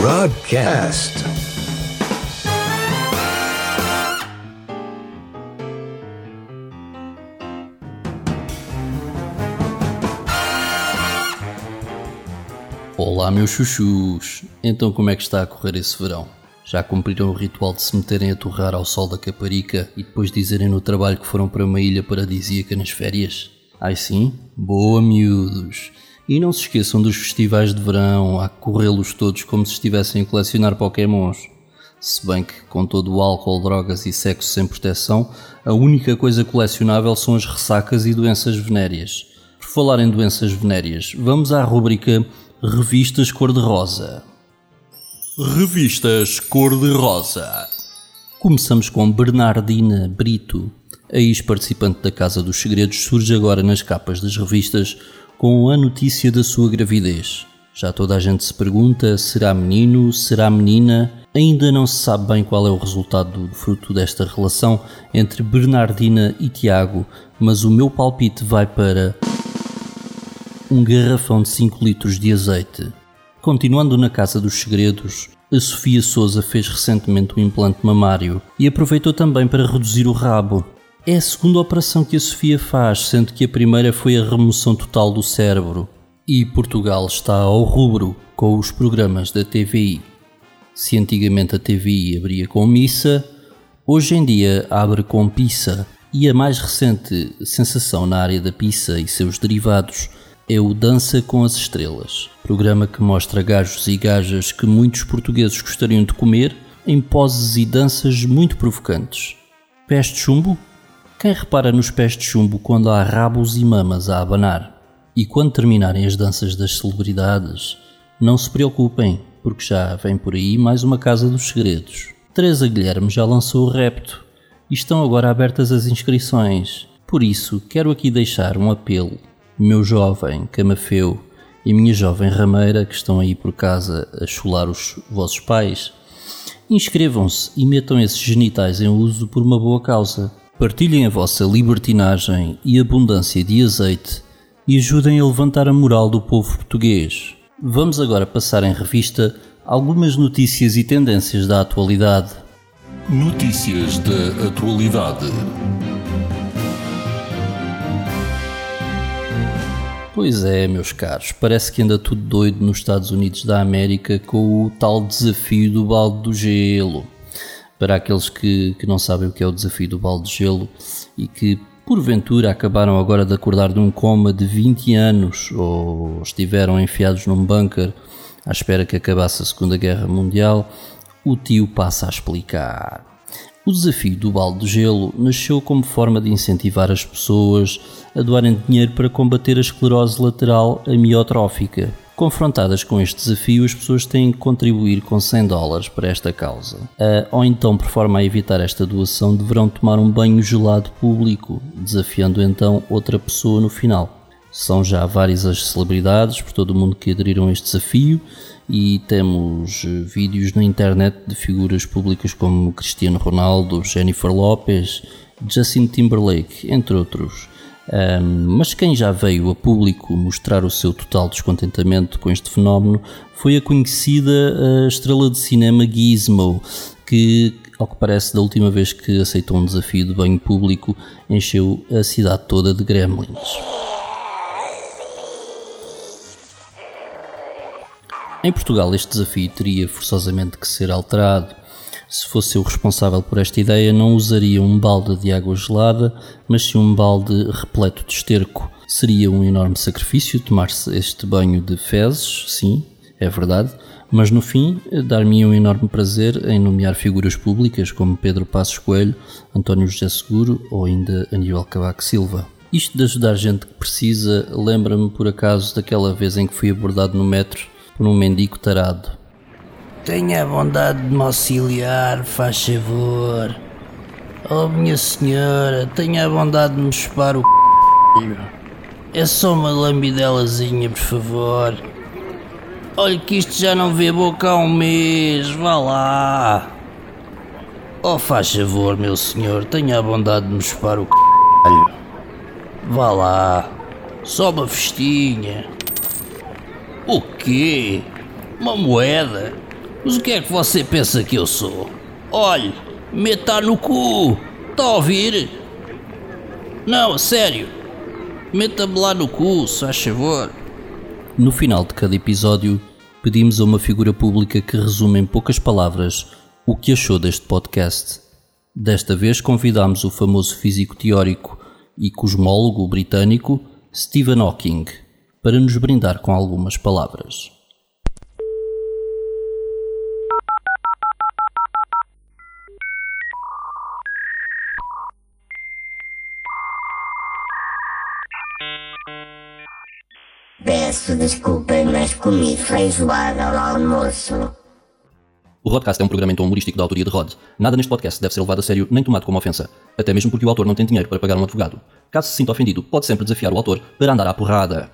Broadcast. Olá, meus chuchus! Então, como é que está a correr esse verão? Já cumpriram o ritual de se meterem a torrar ao sol da Caparica e depois dizerem no trabalho que foram para uma ilha paradisíaca nas férias? Ai sim? Boa, miúdos! E não se esqueçam dos festivais de verão, a corrê-los todos como se estivessem a colecionar pokémons. Se bem que, com todo o álcool, drogas e sexo sem proteção, a única coisa colecionável são as ressacas e doenças venéreas. Por falar em doenças venéreas, vamos à rubrica Revistas Cor-de-Rosa. Revistas Cor-de-Rosa. Começamos com Bernardina Brito. A ex-participante da Casa dos Segredos surge agora nas capas das revistas com a notícia da sua gravidez. Já toda a gente se pergunta: será menino? Será menina? Ainda não se sabe bem qual é o resultado do fruto desta relação entre Bernardina e Tiago, mas o meu palpite vai para um garrafão de 5 litros de azeite. Continuando na Casa dos Segredos, a Sofia Souza fez recentemente um implante mamário e aproveitou também para reduzir o rabo. É a segunda operação que a Sofia faz, sendo que a primeira foi a remoção total do cérebro. E Portugal está ao rubro com os programas da TVI. Se antigamente a TVI abria com missa, hoje em dia abre com pizza. E a mais recente sensação na área da pizza e seus derivados é o Dança com as Estrelas, programa que mostra gajos e gajas que muitos portugueses gostariam de comer em poses e danças muito provocantes. Pés de chumbo? Quem repara nos pés de chumbo quando há rabos e mamas a abanar? E quando terminarem as danças das celebridades, não se preocupem, porque já vem por aí mais uma Casa dos Segredos. Teresa Guilherme já lançou o repto e estão agora abertas as inscrições. Por isso, quero aqui deixar um apelo meu jovem camafeu e minha jovem rameira que estão aí por casa a chular os vossos pais, inscrevam-se e metam esses genitais em uso por uma boa causa. Partilhem a vossa libertinagem e abundância de azeite e ajudem a levantar a moral do povo português. Vamos agora passar em revista algumas notícias e tendências da atualidade. Notícias da atualidade. Pois é, meus caros, parece que anda tudo doido nos Estados Unidos da América com o tal desafio do balde do gelo. Para aqueles que, que não sabem o que é o desafio do balde de gelo e que porventura acabaram agora de acordar de um coma de 20 anos ou estiveram enfiados num bunker à espera que acabasse a Segunda Guerra Mundial, o tio passa a explicar. O desafio do balde de gelo nasceu como forma de incentivar as pessoas a doarem dinheiro para combater a esclerose lateral amiotrófica. Confrontadas com este desafio, as pessoas têm que contribuir com 100 dólares para esta causa. ou então, por forma a evitar esta doação, deverão tomar um banho gelado público, desafiando então outra pessoa no final. São já várias as celebridades por todo o mundo que aderiram a este desafio e temos eh, vídeos na internet de figuras públicas como Cristiano Ronaldo, Jennifer Lopez, Justin Timberlake, entre outros. Um, mas quem já veio a público mostrar o seu total descontentamento com este fenómeno foi a conhecida a estrela de cinema Gizmo, que, ao que parece, da última vez que aceitou um desafio de banho público, encheu a cidade toda de gremlins. Em Portugal, este desafio teria forçosamente que ser alterado. Se fosse eu responsável por esta ideia, não usaria um balde de água gelada, mas sim um balde repleto de esterco. Seria um enorme sacrifício tomar-se este banho de fezes, sim, é verdade, mas no fim dar-me um enorme prazer em nomear figuras públicas como Pedro Passos Coelho, António José Seguro ou ainda Aníbal Cavaco Silva. Isto de ajudar gente que precisa lembra-me por acaso daquela vez em que fui abordado no metro por um mendigo tarado. Tenha a bondade de me auxiliar, faz favor. Oh, minha senhora, tenha a bondade de me chupar o c... É só uma lambidelazinha, por favor. Olha que isto já não vê boca há um mês, vá lá. Oh, faz favor, meu senhor, tenha a bondade de me chupar o c... Vá lá. Só uma festinha. O quê? Uma moeda? Mas o que é que você pensa que eu sou? Olhe, meta no cu! Está a ouvir? Não, sério. Meta-me lá no cu, se faz favor. No final de cada episódio, pedimos a uma figura pública que resume em poucas palavras o que achou deste podcast. Desta vez convidámos o famoso físico teórico e cosmólogo britânico Stephen Hawking para nos brindar com algumas palavras. Peço desculpa, mas comi feijoada ao almoço. O Rodcast é um programa então humorístico da autoria de Rod. Nada neste podcast deve ser levado a sério nem tomado como ofensa, até mesmo porque o autor não tem dinheiro para pagar um advogado. Caso se sinta ofendido, pode sempre desafiar o autor para andar à porrada.